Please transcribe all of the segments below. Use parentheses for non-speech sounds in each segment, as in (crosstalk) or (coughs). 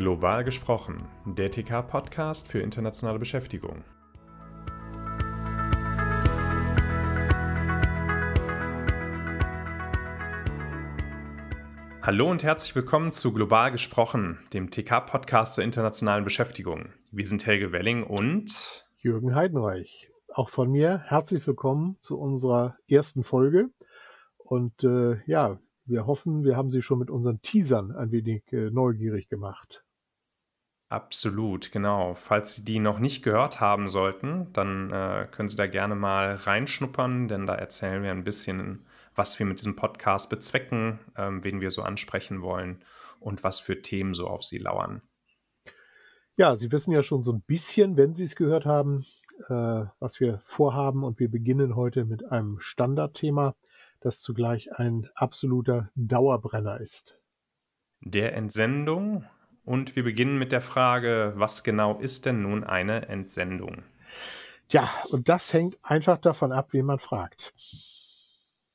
Global gesprochen, der TK-Podcast für internationale Beschäftigung. Hallo und herzlich willkommen zu Global gesprochen, dem TK-Podcast zur internationalen Beschäftigung. Wir sind Helge Welling und Jürgen Heidenreich. Auch von mir herzlich willkommen zu unserer ersten Folge. Und äh, ja, wir hoffen, wir haben Sie schon mit unseren Teasern ein wenig äh, neugierig gemacht. Absolut, genau. Falls Sie die noch nicht gehört haben sollten, dann äh, können Sie da gerne mal reinschnuppern, denn da erzählen wir ein bisschen, was wir mit diesem Podcast bezwecken, ähm, wen wir so ansprechen wollen und was für Themen so auf Sie lauern. Ja, Sie wissen ja schon so ein bisschen, wenn Sie es gehört haben, äh, was wir vorhaben. Und wir beginnen heute mit einem Standardthema das zugleich ein absoluter Dauerbrenner ist. Der Entsendung. Und wir beginnen mit der Frage, was genau ist denn nun eine Entsendung? Ja, und das hängt einfach davon ab, wen man fragt.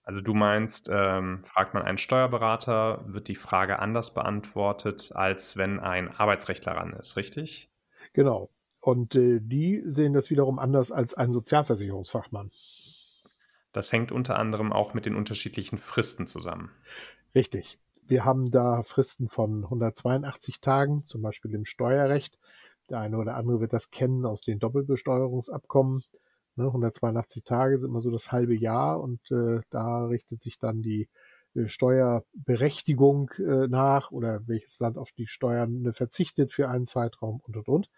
Also du meinst, ähm, fragt man einen Steuerberater, wird die Frage anders beantwortet, als wenn ein Arbeitsrechtler ran ist, richtig? Genau. Und äh, die sehen das wiederum anders als ein Sozialversicherungsfachmann. Das hängt unter anderem auch mit den unterschiedlichen Fristen zusammen. Richtig. Wir haben da Fristen von 182 Tagen, zum Beispiel im Steuerrecht. Der eine oder andere wird das kennen aus den Doppelbesteuerungsabkommen. 182 ne, Tage sind immer so das halbe Jahr und äh, da richtet sich dann die äh, Steuerberechtigung äh, nach oder welches Land auf die Steuern verzichtet für einen Zeitraum und und und.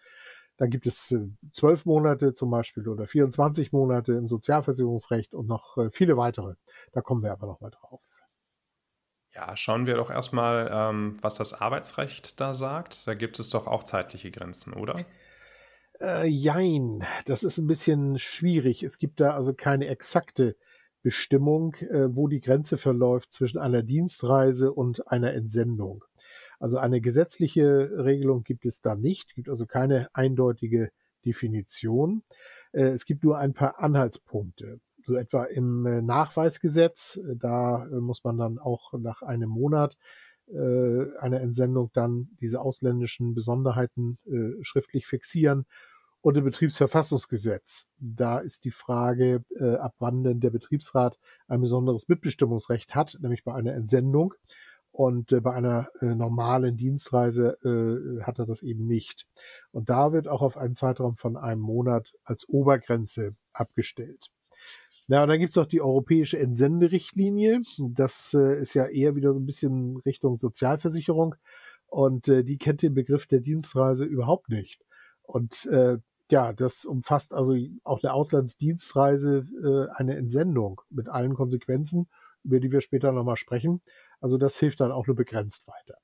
Dann gibt es zwölf Monate zum Beispiel oder 24 Monate im Sozialversicherungsrecht und noch viele weitere. Da kommen wir aber noch mal drauf. Ja, schauen wir doch erstmal, ähm, was das Arbeitsrecht da sagt. Da gibt es doch auch zeitliche Grenzen, oder? Äh, jein, das ist ein bisschen schwierig. Es gibt da also keine exakte Bestimmung, äh, wo die Grenze verläuft zwischen einer Dienstreise und einer Entsendung. Also eine gesetzliche Regelung gibt es da nicht, gibt also keine eindeutige Definition. Äh, es gibt nur ein paar Anhaltspunkte. So etwa im äh, Nachweisgesetz, äh, da muss man dann auch nach einem Monat einer Entsendung dann diese ausländischen Besonderheiten schriftlich fixieren. Und im Betriebsverfassungsgesetz, da ist die Frage, ab wann denn der Betriebsrat ein besonderes Mitbestimmungsrecht hat, nämlich bei einer Entsendung. Und äh, bei einer äh, normalen Dienstreise äh, hat er das eben nicht. Und da wird auch auf einen Zeitraum von einem Monat als Obergrenze abgestellt. Ja, und dann gibt's noch die europäische Entsenderichtlinie. Das äh, ist ja eher wieder so ein bisschen Richtung Sozialversicherung. Und äh, die kennt den Begriff der Dienstreise überhaupt nicht. Und äh, ja, das umfasst also auch eine Auslandsdienstreise, äh, eine Entsendung mit allen Konsequenzen, über die wir später nochmal sprechen. Also das hilft dann auch nur begrenzt weiter.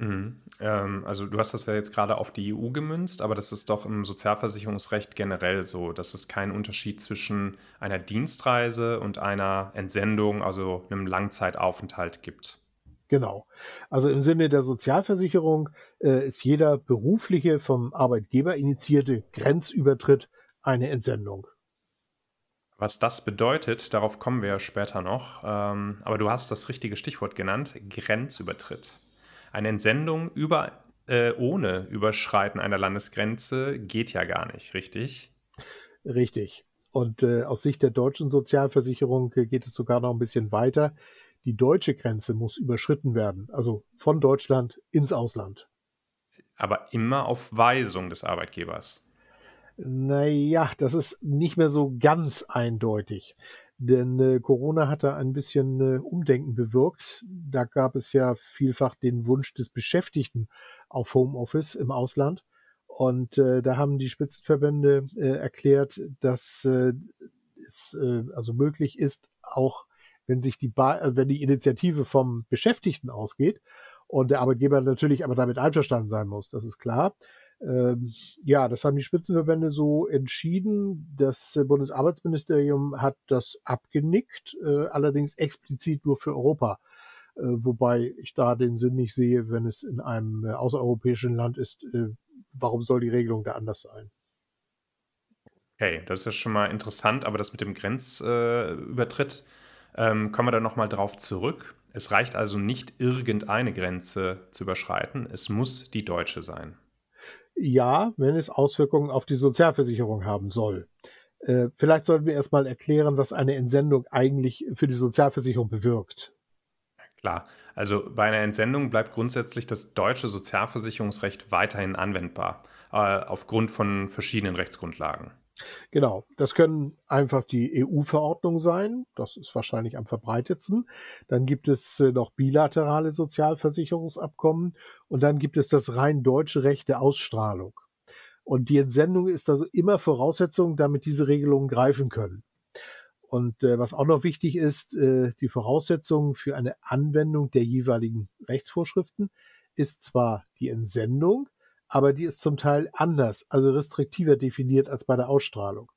Mhm. Ähm, also du hast das ja jetzt gerade auf die EU gemünzt, aber das ist doch im Sozialversicherungsrecht generell so, dass es keinen Unterschied zwischen einer Dienstreise und einer Entsendung, also einem Langzeitaufenthalt gibt. Genau. Also im Sinne der Sozialversicherung äh, ist jeder berufliche vom Arbeitgeber initiierte Grenzübertritt eine Entsendung. Was das bedeutet, darauf kommen wir später noch. Ähm, aber du hast das richtige Stichwort genannt, Grenzübertritt. Eine Entsendung über, äh, ohne Überschreiten einer Landesgrenze geht ja gar nicht, richtig? Richtig. Und äh, aus Sicht der deutschen Sozialversicherung äh, geht es sogar noch ein bisschen weiter. Die deutsche Grenze muss überschritten werden, also von Deutschland ins Ausland. Aber immer auf Weisung des Arbeitgebers. Naja, das ist nicht mehr so ganz eindeutig. Denn äh, Corona hat da ein bisschen äh, Umdenken bewirkt. Da gab es ja vielfach den Wunsch des Beschäftigten auf Homeoffice im Ausland. Und äh, da haben die Spitzenverbände äh, erklärt, dass äh, es äh, also möglich ist, auch wenn sich die ba äh, wenn die Initiative vom Beschäftigten ausgeht und der Arbeitgeber natürlich aber damit einverstanden sein muss, das ist klar, ähm, ja, das haben die Spitzenverbände so entschieden. Das äh, Bundesarbeitsministerium hat das abgenickt, äh, allerdings explizit nur für Europa. Äh, wobei ich da den Sinn nicht sehe, wenn es in einem äh, außereuropäischen Land ist, äh, warum soll die Regelung da anders sein? Okay, das ist schon mal interessant, aber das mit dem Grenzübertritt, ähm, kommen wir da nochmal drauf zurück. Es reicht also nicht, irgendeine Grenze zu überschreiten, es muss die deutsche sein. Ja, wenn es Auswirkungen auf die Sozialversicherung haben soll. Äh, vielleicht sollten wir erstmal erklären, was eine Entsendung eigentlich für die Sozialversicherung bewirkt. Klar, also bei einer Entsendung bleibt grundsätzlich das deutsche Sozialversicherungsrecht weiterhin anwendbar, äh, aufgrund von verschiedenen Rechtsgrundlagen. Genau, das können einfach die EU-Verordnungen sein, das ist wahrscheinlich am verbreitetsten. Dann gibt es äh, noch bilaterale Sozialversicherungsabkommen und dann gibt es das rein deutsche Recht der Ausstrahlung. Und die Entsendung ist also immer Voraussetzung, damit diese Regelungen greifen können. Und äh, was auch noch wichtig ist, äh, die Voraussetzung für eine Anwendung der jeweiligen Rechtsvorschriften ist zwar die Entsendung, aber die ist zum Teil anders, also restriktiver definiert als bei der Ausstrahlung.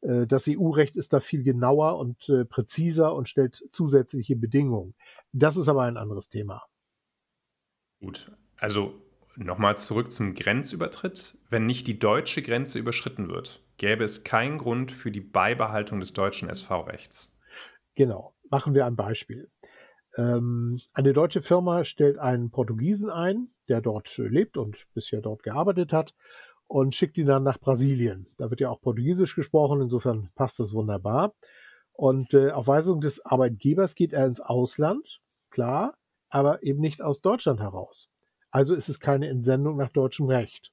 Äh, das EU-Recht ist da viel genauer und äh, präziser und stellt zusätzliche Bedingungen. Das ist aber ein anderes Thema. Gut, also nochmal zurück zum Grenzübertritt. Wenn nicht die deutsche Grenze überschritten wird, gäbe es keinen Grund für die Beibehaltung des deutschen SV-Rechts. Genau. Machen wir ein Beispiel. Ähm, eine deutsche Firma stellt einen Portugiesen ein, der dort lebt und bisher dort gearbeitet hat und schickt ihn dann nach Brasilien. Da wird ja auch Portugiesisch gesprochen, insofern passt das wunderbar. Und äh, auf Weisung des Arbeitgebers geht er ins Ausland, klar, aber eben nicht aus Deutschland heraus. Also ist es keine Entsendung nach deutschem Recht.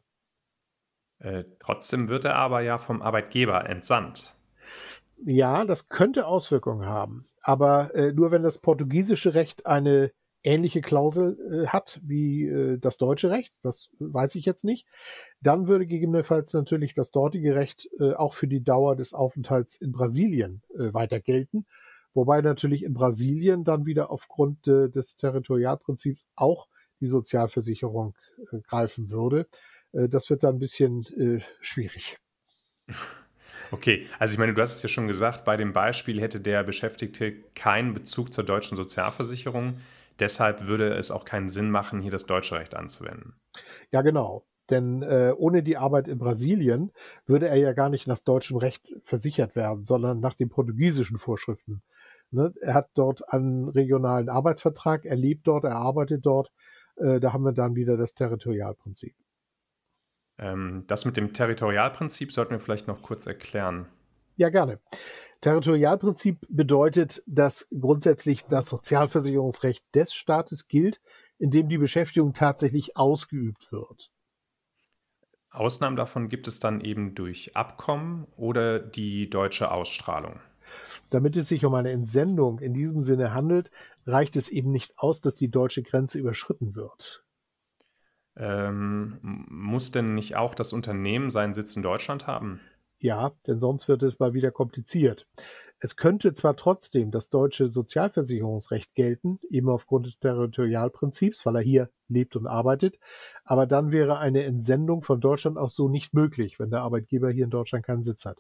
Äh, trotzdem wird er aber ja vom Arbeitgeber entsandt. Ja, das könnte Auswirkungen haben aber äh, nur wenn das portugiesische Recht eine ähnliche Klausel äh, hat wie äh, das deutsche Recht, das weiß ich jetzt nicht, dann würde gegebenenfalls natürlich das dortige Recht äh, auch für die Dauer des Aufenthalts in Brasilien äh, weiter gelten. Wobei natürlich in Brasilien dann wieder aufgrund äh, des Territorialprinzips auch die Sozialversicherung äh, greifen würde. Äh, das wird dann ein bisschen äh, schwierig. (laughs) Okay, also ich meine, du hast es ja schon gesagt, bei dem Beispiel hätte der Beschäftigte keinen Bezug zur deutschen Sozialversicherung. Deshalb würde es auch keinen Sinn machen, hier das deutsche Recht anzuwenden. Ja, genau. Denn äh, ohne die Arbeit in Brasilien würde er ja gar nicht nach deutschem Recht versichert werden, sondern nach den portugiesischen Vorschriften. Ne? Er hat dort einen regionalen Arbeitsvertrag, er lebt dort, er arbeitet dort. Äh, da haben wir dann wieder das Territorialprinzip. Ähm, das mit dem Territorialprinzip sollten wir vielleicht noch kurz erklären. Ja, gerne. Territorialprinzip bedeutet, dass grundsätzlich das Sozialversicherungsrecht des Staates gilt, in dem die Beschäftigung tatsächlich ausgeübt wird. Ausnahmen davon gibt es dann eben durch Abkommen oder die deutsche Ausstrahlung. Damit es sich um eine Entsendung in diesem Sinne handelt, reicht es eben nicht aus, dass die deutsche Grenze überschritten wird. Ähm, muss denn nicht auch das Unternehmen seinen Sitz in Deutschland haben? Ja, denn sonst wird es mal wieder kompliziert. Es könnte zwar trotzdem das deutsche Sozialversicherungsrecht gelten, eben aufgrund des Territorialprinzips, weil er hier lebt und arbeitet, aber dann wäre eine Entsendung von Deutschland aus so nicht möglich, wenn der Arbeitgeber hier in Deutschland keinen Sitz hat.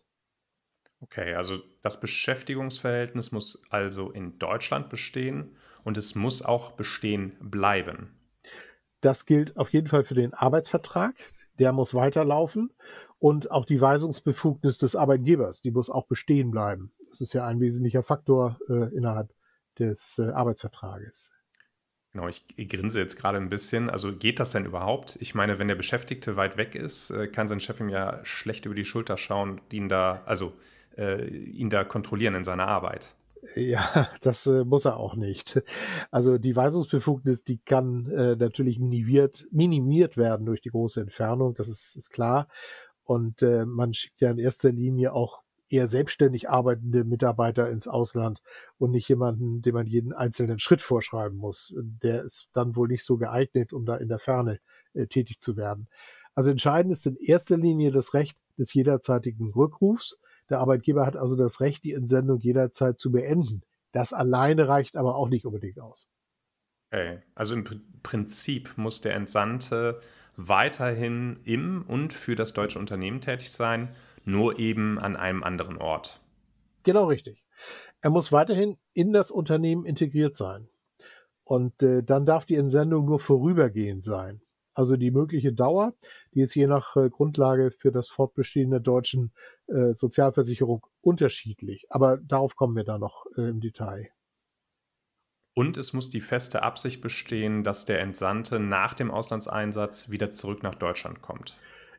Okay, also das Beschäftigungsverhältnis muss also in Deutschland bestehen und es muss auch bestehen bleiben. Das gilt auf jeden Fall für den Arbeitsvertrag. Der muss weiterlaufen. Und auch die Weisungsbefugnis des Arbeitgebers, die muss auch bestehen bleiben. Das ist ja ein wesentlicher Faktor äh, innerhalb des äh, Arbeitsvertrages. Genau, ich, grinse jetzt gerade ein bisschen. Also geht das denn überhaupt? Ich meine, wenn der Beschäftigte weit weg ist, äh, kann sein Chef ihm ja schlecht über die Schulter schauen, ihn da, also äh, ihn da kontrollieren in seiner Arbeit. Ja, (laughs) das äh, muss er auch nicht. Also die Weisungsbefugnis, die kann äh, natürlich minimiert, minimiert werden durch die große Entfernung, das ist, ist klar. Und äh, man schickt ja in erster Linie auch eher selbstständig arbeitende Mitarbeiter ins Ausland und nicht jemanden, dem man jeden einzelnen Schritt vorschreiben muss. Der ist dann wohl nicht so geeignet, um da in der Ferne äh, tätig zu werden. Also entscheidend ist in erster Linie das Recht des jederzeitigen Rückrufs der Arbeitgeber hat also das Recht, die Entsendung jederzeit zu beenden. Das alleine reicht aber auch nicht unbedingt aus. Okay. Also im Prinzip muss der Entsandte weiterhin im und für das deutsche Unternehmen tätig sein, nur eben an einem anderen Ort. Genau richtig. Er muss weiterhin in das Unternehmen integriert sein. Und äh, dann darf die Entsendung nur vorübergehend sein. Also die mögliche Dauer, die ist je nach äh, Grundlage für das Fortbestehen der deutschen äh, Sozialversicherung unterschiedlich. Aber darauf kommen wir da noch äh, im Detail. Und es muss die feste Absicht bestehen, dass der Entsandte nach dem Auslandseinsatz wieder zurück nach Deutschland kommt.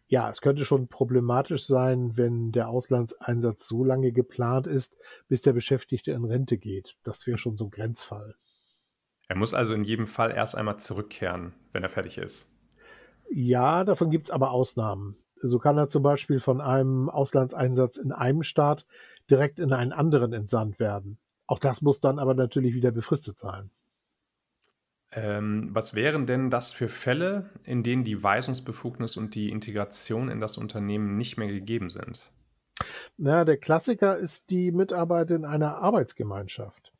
Ja, es könnte schon problematisch sein, wenn der Auslandseinsatz so lange geplant ist, bis der Beschäftigte in Rente geht. Das wäre schon so ein Grenzfall. Er muss also in jedem Fall erst einmal zurückkehren, wenn er fertig ist. Ja, davon gibt es aber Ausnahmen. So kann er zum Beispiel von einem Auslandseinsatz in einem Staat direkt in einen anderen entsandt werden. Auch das muss dann aber natürlich wieder befristet sein. Ähm, was wären denn das für Fälle, in denen die Weisungsbefugnis und die Integration in das Unternehmen nicht mehr gegeben sind? Na, der Klassiker ist die Mitarbeit in einer Arbeitsgemeinschaft.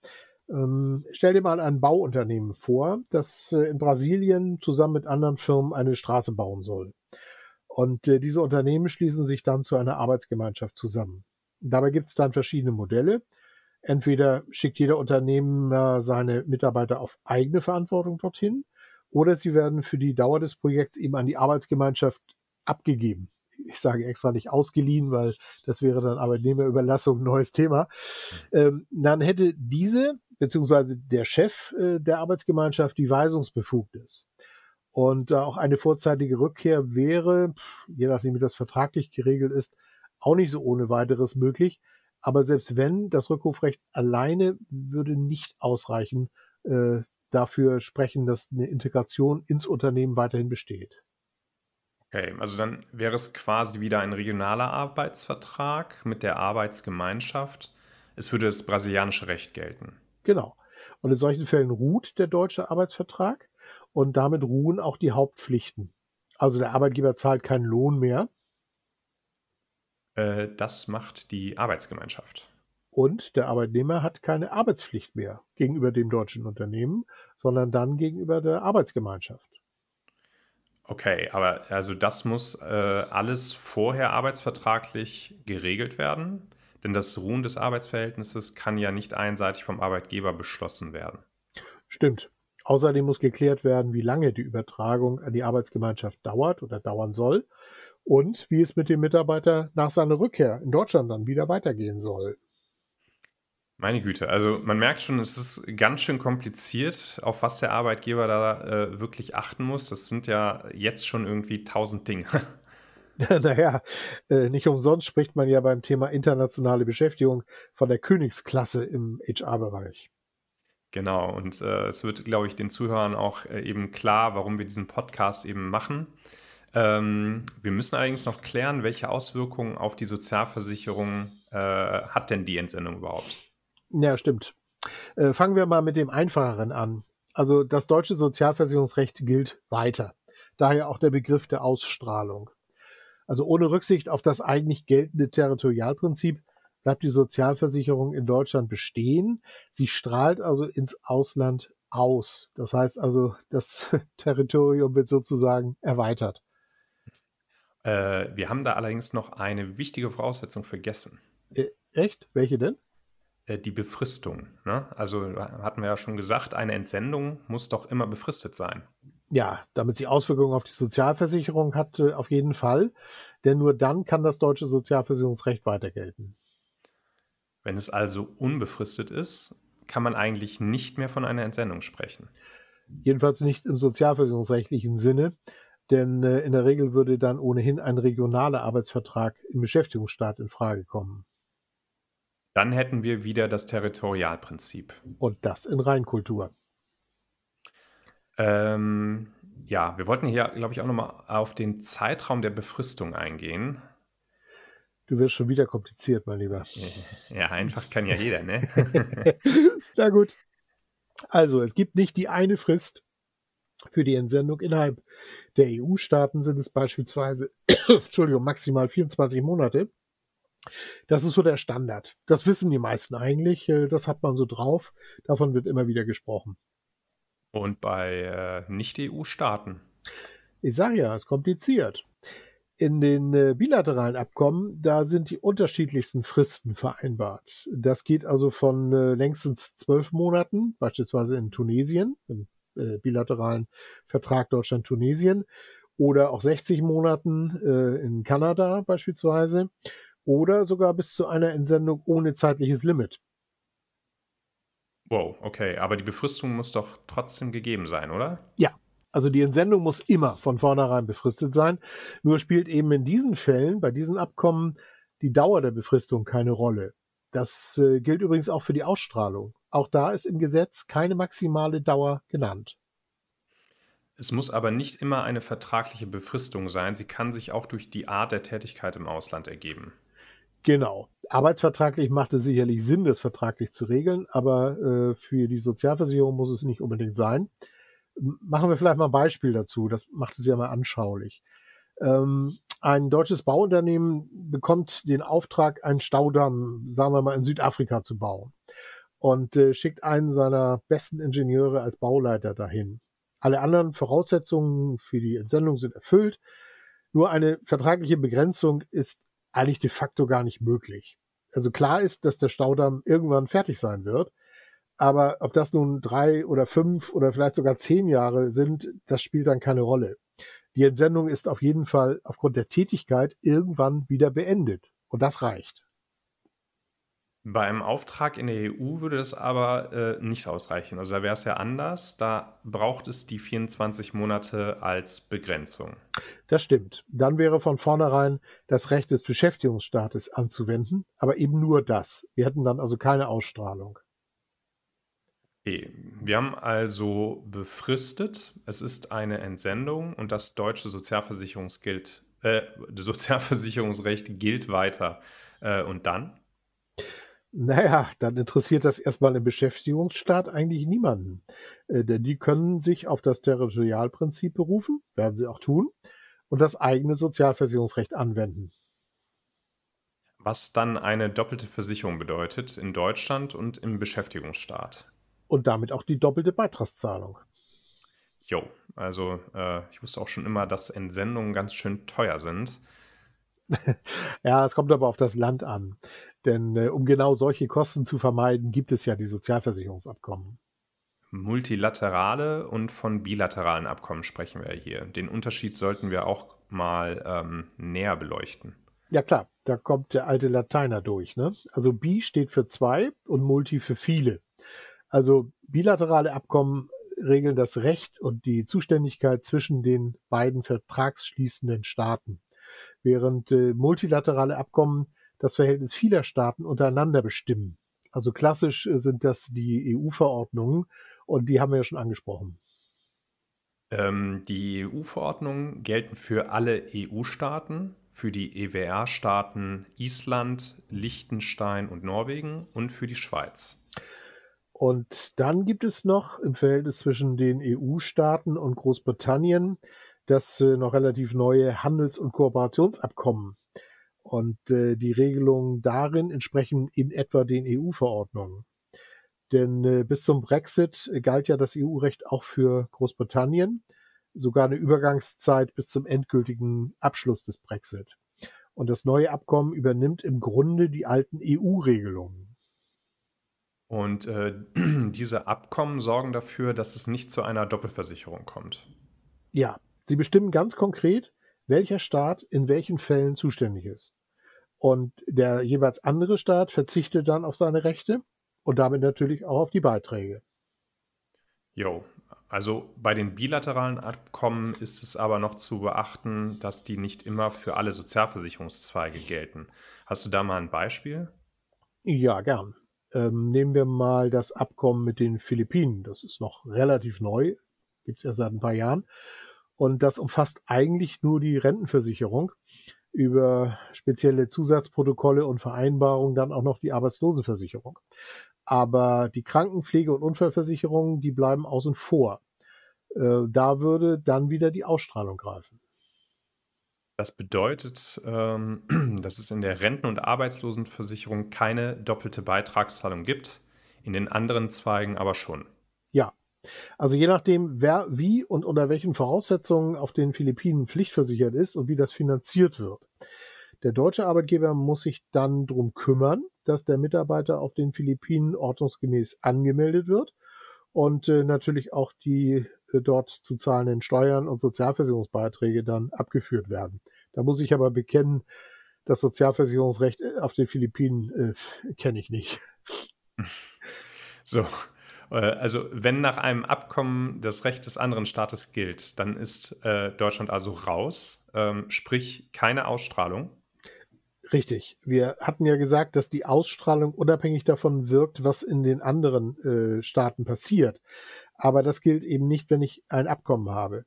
Ähm, stell dir mal ein Bauunternehmen vor, das äh, in Brasilien zusammen mit anderen Firmen eine Straße bauen soll. Und äh, diese Unternehmen schließen sich dann zu einer Arbeitsgemeinschaft zusammen. Dabei gibt es dann verschiedene Modelle. Entweder schickt jeder Unternehmer seine Mitarbeiter auf eigene Verantwortung dorthin oder sie werden für die Dauer des Projekts eben an die Arbeitsgemeinschaft abgegeben. Ich sage extra nicht ausgeliehen, weil das wäre dann Arbeitnehmerüberlassung, neues Thema. Ähm, dann hätte diese beziehungsweise der Chef äh, der Arbeitsgemeinschaft die Weisungsbefugnis. Und äh, auch eine vorzeitige Rückkehr wäre, je nachdem wie das vertraglich geregelt ist, auch nicht so ohne weiteres möglich. Aber selbst wenn, das Rückrufrecht alleine würde nicht ausreichen, äh, dafür sprechen, dass eine Integration ins Unternehmen weiterhin besteht. Okay, also dann wäre es quasi wieder ein regionaler Arbeitsvertrag mit der Arbeitsgemeinschaft. Es würde das brasilianische Recht gelten. Genau. Und in solchen Fällen ruht der deutsche Arbeitsvertrag und damit ruhen auch die Hauptpflichten. Also der Arbeitgeber zahlt keinen Lohn mehr. Äh, das macht die Arbeitsgemeinschaft. Und der Arbeitnehmer hat keine Arbeitspflicht mehr gegenüber dem deutschen Unternehmen, sondern dann gegenüber der Arbeitsgemeinschaft. Okay, aber also das muss äh, alles vorher arbeitsvertraglich geregelt werden? Denn das Ruhen des Arbeitsverhältnisses kann ja nicht einseitig vom Arbeitgeber beschlossen werden. Stimmt. Außerdem muss geklärt werden, wie lange die Übertragung an die Arbeitsgemeinschaft dauert oder dauern soll und wie es mit dem Mitarbeiter nach seiner Rückkehr in Deutschland dann wieder weitergehen soll. Meine Güte, also man merkt schon, es ist ganz schön kompliziert, auf was der Arbeitgeber da äh, wirklich achten muss. Das sind ja jetzt schon irgendwie tausend Dinge. (laughs) (laughs) naja, äh, nicht umsonst spricht man ja beim Thema internationale Beschäftigung von der Königsklasse im HR-Bereich. Genau, und äh, es wird, glaube ich, den Zuhörern auch äh, eben klar, warum wir diesen Podcast eben machen. Ähm, wir müssen allerdings noch klären, welche Auswirkungen auf die Sozialversicherung äh, hat denn die Entsendung überhaupt? Ja, stimmt. Äh, fangen wir mal mit dem Einfacheren an. Also das deutsche Sozialversicherungsrecht gilt weiter. Daher auch der Begriff der Ausstrahlung. Also ohne Rücksicht auf das eigentlich geltende Territorialprinzip bleibt die Sozialversicherung in Deutschland bestehen. Sie strahlt also ins Ausland aus. Das heißt also, das (laughs) Territorium wird sozusagen erweitert. Äh, wir haben da allerdings noch eine wichtige Voraussetzung vergessen. Äh, echt? Welche denn? Äh, die Befristung. Ne? Also hatten wir ja schon gesagt, eine Entsendung muss doch immer befristet sein. Ja, damit sie Auswirkungen auf die Sozialversicherung hat, äh, auf jeden Fall. Denn nur dann kann das deutsche Sozialversicherungsrecht weiter gelten. Wenn es also unbefristet ist, kann man eigentlich nicht mehr von einer Entsendung sprechen. Jedenfalls nicht im sozialversicherungsrechtlichen Sinne, denn äh, in der Regel würde dann ohnehin ein regionaler Arbeitsvertrag im Beschäftigungsstaat in Frage kommen. Dann hätten wir wieder das Territorialprinzip. Und das in Reinkultur. Ähm, ja, wir wollten hier, glaube ich, auch nochmal auf den Zeitraum der Befristung eingehen. Du wirst schon wieder kompliziert, mein Lieber. Ja, einfach kann ja jeder, ne? (laughs) Na gut. Also, es gibt nicht die eine Frist für die Entsendung. Innerhalb der EU-Staaten sind es beispielsweise, (coughs) Entschuldigung, maximal 24 Monate. Das ist so der Standard. Das wissen die meisten eigentlich. Äh, das hat man so drauf. Davon wird immer wieder gesprochen. Und bei äh, Nicht-EU-Staaten? Ich sage ja, es ist kompliziert. In den äh, bilateralen Abkommen, da sind die unterschiedlichsten Fristen vereinbart. Das geht also von äh, längstens zwölf Monaten, beispielsweise in Tunesien, im äh, bilateralen Vertrag Deutschland-Tunesien, oder auch 60 Monaten in Kanada beispielsweise, oder sogar bis zu einer Entsendung ohne zeitliches Limit. Wow, okay, aber die Befristung muss doch trotzdem gegeben sein, oder? Ja, also die Entsendung muss immer von vornherein befristet sein. Nur spielt eben in diesen Fällen, bei diesen Abkommen, die Dauer der Befristung keine Rolle. Das äh, gilt übrigens auch für die Ausstrahlung. Auch da ist im Gesetz keine maximale Dauer genannt. Es muss aber nicht immer eine vertragliche Befristung sein. Sie kann sich auch durch die Art der Tätigkeit im Ausland ergeben. Genau. Arbeitsvertraglich macht es sicherlich Sinn, das vertraglich zu regeln, aber äh, für die Sozialversicherung muss es nicht unbedingt sein. Machen wir vielleicht mal ein Beispiel dazu. Das macht es ja mal anschaulich. Ähm, ein deutsches Bauunternehmen bekommt den Auftrag, einen Staudamm, sagen wir mal, in Südafrika zu bauen und äh, schickt einen seiner besten Ingenieure als Bauleiter dahin. Alle anderen Voraussetzungen für die Entsendung sind erfüllt. Nur eine vertragliche Begrenzung ist eigentlich de facto gar nicht möglich. Also klar ist, dass der Staudamm irgendwann fertig sein wird. Aber ob das nun drei oder fünf oder vielleicht sogar zehn Jahre sind, das spielt dann keine Rolle. Die Entsendung ist auf jeden Fall aufgrund der Tätigkeit irgendwann wieder beendet. Und das reicht. Bei einem Auftrag in der EU würde das aber äh, nicht ausreichen. Also da wäre es ja anders. Da braucht es die 24 Monate als Begrenzung. Das stimmt. Dann wäre von vornherein das Recht des Beschäftigungsstaates anzuwenden, aber eben nur das. Wir hätten dann also keine Ausstrahlung. Okay. Wir haben also befristet, es ist eine Entsendung und das deutsche Sozialversicherungsgilt, äh, Sozialversicherungsrecht gilt weiter. Äh, und dann? Naja, dann interessiert das erstmal im Beschäftigungsstaat eigentlich niemanden. Äh, denn die können sich auf das Territorialprinzip berufen, werden sie auch tun, und das eigene Sozialversicherungsrecht anwenden. Was dann eine doppelte Versicherung bedeutet in Deutschland und im Beschäftigungsstaat. Und damit auch die doppelte Beitragszahlung. Jo, also äh, ich wusste auch schon immer, dass Entsendungen ganz schön teuer sind. (laughs) ja, es kommt aber auf das Land an. Denn äh, um genau solche Kosten zu vermeiden, gibt es ja die Sozialversicherungsabkommen. Multilaterale und von bilateralen Abkommen sprechen wir hier. Den Unterschied sollten wir auch mal ähm, näher beleuchten. Ja klar, da kommt der alte Lateiner durch. Ne? Also bi steht für zwei und multi für viele. Also bilaterale Abkommen regeln das Recht und die Zuständigkeit zwischen den beiden vertragsschließenden Staaten, während äh, multilaterale Abkommen das Verhältnis vieler Staaten untereinander bestimmen. Also klassisch äh, sind das die EU-Verordnungen und die haben wir ja schon angesprochen. Ähm, die EU-Verordnungen gelten für alle EU-Staaten, für die EWR-Staaten Island, Liechtenstein und Norwegen und für die Schweiz. Und dann gibt es noch im Verhältnis zwischen den EU-Staaten und Großbritannien das äh, noch relativ neue Handels- und Kooperationsabkommen und äh, die Regelungen darin entsprechen in etwa den EU-Verordnungen. Denn äh, bis zum Brexit galt ja das EU-Recht auch für Großbritannien, sogar eine Übergangszeit bis zum endgültigen Abschluss des Brexit. Und das neue Abkommen übernimmt im Grunde die alten EU-Regelungen. Und äh, (clears throat) diese Abkommen sorgen dafür, dass es nicht zu einer Doppelversicherung kommt. Ja, sie bestimmen ganz konkret, welcher Staat in welchen Fällen zuständig ist. Und der jeweils andere Staat verzichtet dann auf seine Rechte und damit natürlich auch auf die Beiträge. Jo, also bei den bilateralen Abkommen ist es aber noch zu beachten, dass die nicht immer für alle Sozialversicherungszweige gelten. Hast du da mal ein Beispiel? Ja, gern. Ähm, nehmen wir mal das Abkommen mit den Philippinen. Das ist noch relativ neu, gibt es ja seit ein paar Jahren. Und das umfasst eigentlich nur die Rentenversicherung. Über spezielle Zusatzprotokolle und Vereinbarungen dann auch noch die Arbeitslosenversicherung. Aber die Krankenpflege- und Unfallversicherungen, die bleiben außen vor. Äh, da würde dann wieder die Ausstrahlung greifen. Das bedeutet, ähm, (clears throat) dass es in der Renten- und Arbeitslosenversicherung keine doppelte Beitragszahlung gibt, in den anderen Zweigen aber schon. Ja, also je nachdem, wer wie und unter welchen Voraussetzungen auf den Philippinen pflichtversichert ist und wie das finanziert wird. Der deutsche Arbeitgeber muss sich dann darum kümmern, dass der Mitarbeiter auf den Philippinen ordnungsgemäß angemeldet wird und äh, natürlich auch die dort zu zahlenden Steuern und Sozialversicherungsbeiträge dann abgeführt werden. Da muss ich aber bekennen, das Sozialversicherungsrecht äh, auf den Philippinen äh, (laughs) kenne ich nicht. So, Äh, also, wenn nach einem Abkommen das Recht des anderen Staates gilt, dann ist äh, Deutschland also raus, ähm, sprich keine Ausstrahlung. Richtig. Wir hatten ja gesagt, dass die Ausstrahlung unabhängig davon wirkt, was in den anderen äh, Staaten passiert. Aber das gilt eben nicht, wenn ich ein Abkommen habe.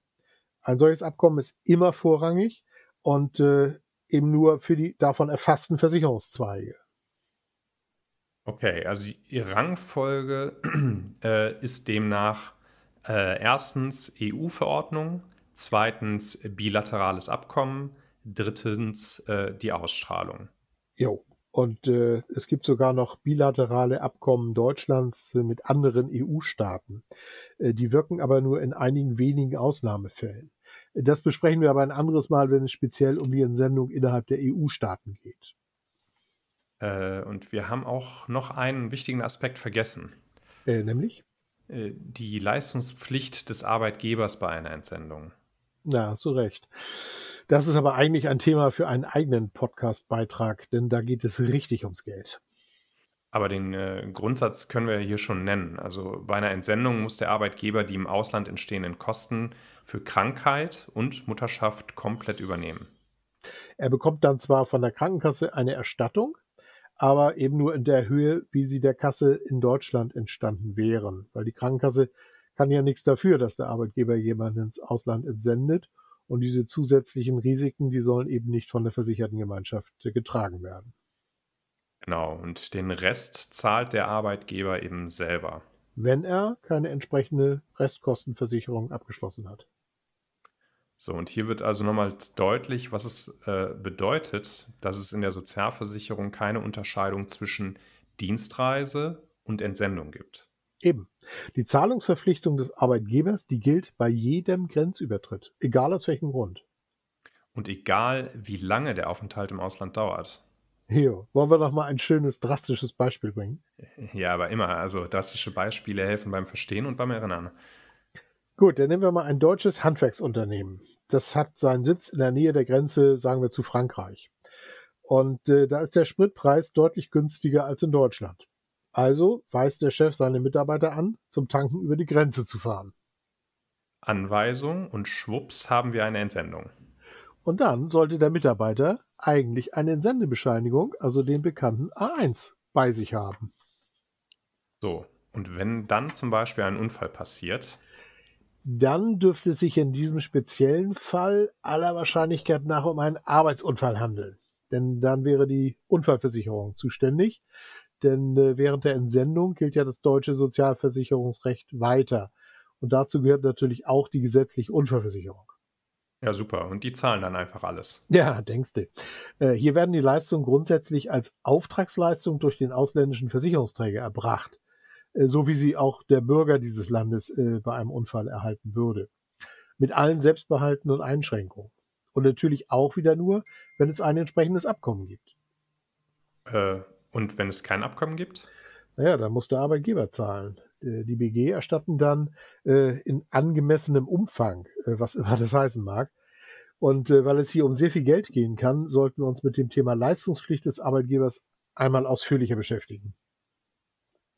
Ein solches Abkommen ist immer vorrangig und äh, eben nur für die davon erfassten Versicherungszweige. Okay, also die Rangfolge (clears throat) äh, ist demnach äh, erstens EU-Verordnung, zweitens bilaterales Abkommen, drittens äh, die Ausstrahlung. Jo. Und äh, es gibt sogar noch bilaterale Abkommen Deutschlands äh, mit anderen EU-Staaten. Äh, die wirken aber nur in einigen wenigen Ausnahmefällen. Das besprechen wir aber ein anderes Mal, wenn es speziell um die Entsendung innerhalb der EU-Staaten geht. Äh, und wir haben auch noch einen wichtigen Aspekt vergessen. Äh, nämlich? Äh, die Leistungspflicht des Arbeitgebers bei einer Entsendung. Na, hast du recht. Das ist aber eigentlich ein Thema für einen eigenen Podcast-Beitrag, denn da geht es richtig ums Geld. Aber den äh, Grundsatz können wir hier schon nennen. Also bei einer Entsendung muss der Arbeitgeber die im Ausland entstehenden Kosten für Krankheit und Mutterschaft komplett übernehmen. Er bekommt dann zwar von der Krankenkasse eine Erstattung, aber eben nur in der Höhe, wie sie der Kasse in Deutschland entstanden wären, weil die Krankenkasse kann ja nichts dafür, dass der Arbeitgeber jemanden ins Ausland entsendet und diese zusätzlichen Risiken, die sollen eben nicht von der versicherten Gemeinschaft getragen werden. Genau, und den Rest zahlt der Arbeitgeber eben selber. Wenn er keine entsprechende Restkostenversicherung abgeschlossen hat. So, und hier wird also nochmal deutlich, was es äh, bedeutet, dass es in der Sozialversicherung keine Unterscheidung zwischen Dienstreise und Entsendung gibt. Eben. Die Zahlungsverpflichtung des Arbeitgebers, die gilt bei jedem Grenzübertritt, egal aus welchem Grund. Und egal, wie lange der Aufenthalt im Ausland dauert. Jo, wollen wir noch mal ein schönes, drastisches Beispiel bringen? Ja, aber immer. Also drastische Beispiele helfen beim Verstehen und beim Erinnern. Gut, dann nehmen wir mal ein deutsches Handwerksunternehmen. Das hat seinen Sitz in der Nähe der Grenze, sagen wir, zu Frankreich. Und äh, da ist der Spritpreis deutlich günstiger als in Deutschland. Also weist der Chef seine Mitarbeiter an, zum Tanken über die Grenze zu fahren. Anweisung und schwupps haben wir eine Entsendung. Und dann sollte der Mitarbeiter eigentlich eine Entsendebescheinigung, also den bekannten A1, bei sich haben. So, und wenn dann zum Beispiel ein Unfall passiert? Dann dürfte es sich in diesem speziellen Fall aller Wahrscheinlichkeit nach um einen Arbeitsunfall handeln. Denn dann wäre die Unfallversicherung zuständig denn äh, während der Entsendung gilt ja das deutsche Sozialversicherungsrecht weiter. Und dazu gehört natürlich auch die gesetzliche Unfallversicherung. Ja, super. Und die zahlen dann einfach alles. Ja, denkst du. Äh, hier werden die Leistungen grundsätzlich als Auftragsleistung durch den ausländischen Versicherungsträger erbracht, äh, so wie sie auch der Bürger dieses Landes äh, bei einem Unfall erhalten würde. Mit allen Selbstbehalten und Einschränkungen. Und natürlich auch wieder nur, wenn es ein entsprechendes Abkommen gibt. Und wenn es kein Abkommen gibt? Naja, dann muss der Arbeitgeber zahlen. Äh, die BG erstatten dann äh, in angemessenem Umfang, äh, was immer (laughs) das heißen mag. Und äh, weil es hier um sehr viel Geld gehen kann, sollten wir uns mit dem Thema Leistungspflicht des Arbeitgebers einmal ausführlicher beschäftigen.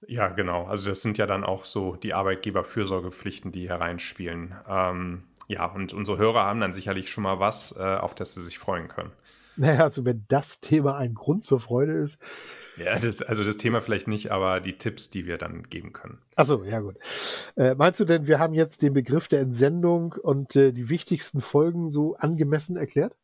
Ja, genau. Also das sind ja dann auch so die Arbeitgeberfürsorgepflichten, die hereinspielen. Ähm, ja, und unsere Hörer haben dann sicherlich schon mal was, äh, auf das sie sich freuen können. Naja, also wenn das Thema ein Grund zur Freude ist. Ja, das, also das Thema vielleicht nicht, aber die Tipps, die wir dann geben können. Achso, ja gut. Äh, meinst du denn, wir haben jetzt den Begriff der Entsendung und äh, die wichtigsten Folgen so angemessen erklärt?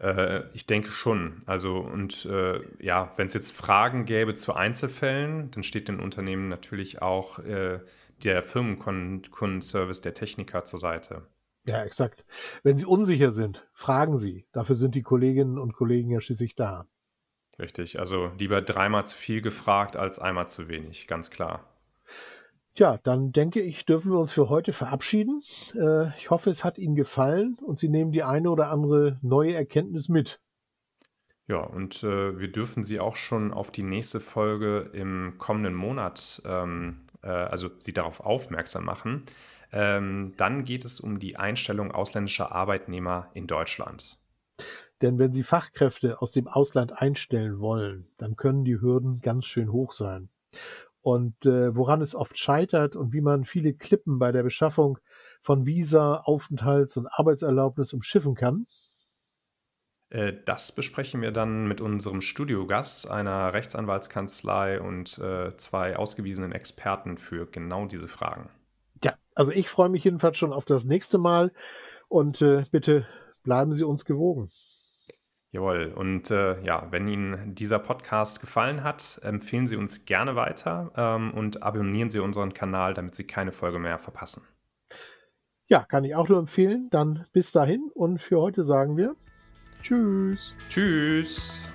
Äh, ich denke schon. Also und äh, ja, wenn es jetzt Fragen gäbe zu Einzelfällen, dann steht den Unternehmen natürlich auch äh, der Firmenkundenservice der Techniker zur Seite. Ja, exakt. Wenn Sie unsicher sind, fragen Sie. Dafür sind die Kolleginnen und Kollegen ja schließlich da. Richtig, also lieber dreimal zu viel gefragt als einmal zu wenig, ganz klar. Ja, dann denke ich, dürfen wir uns für heute verabschieden. Äh, ich hoffe, es hat Ihnen gefallen und Sie nehmen die eine oder andere neue Erkenntnis mit. Ja, und äh, wir dürfen Sie auch schon auf die nächste Folge im kommenden Monat, ähm, äh, also Sie darauf aufmerksam machen. Ähm, dann geht es um die Einstellung ausländischer Arbeitnehmer in Deutschland. Denn wenn Sie Fachkräfte aus dem Ausland einstellen wollen, dann können die Hürden ganz schön hoch sein. und äh, woran es oft scheitert und wie man viele Klippen bei der Beschaffung von Visa, Aufenthalts- und Arbeitserlaubnis umschiffen kann. Äh, das besprechen wir dann mit unserem Studiogast, einer Rechtsanwaltskanzlei und äh, zwei ausgewiesenen Experten für genau diese Fragen. Also ich freue mich jedenfalls schon auf das nächste Mal und äh, bitte bleiben Sie uns gewogen. Jawohl. Und äh, ja, wenn Ihnen dieser Podcast gefallen hat, empfehlen Sie uns gerne weiter ähm, und abonnieren Sie unseren Kanal, damit Sie keine Folge mehr verpassen. Ja, kann ich auch nur empfehlen. Dann bis dahin und für heute sagen wir Tschüss. Tschüss.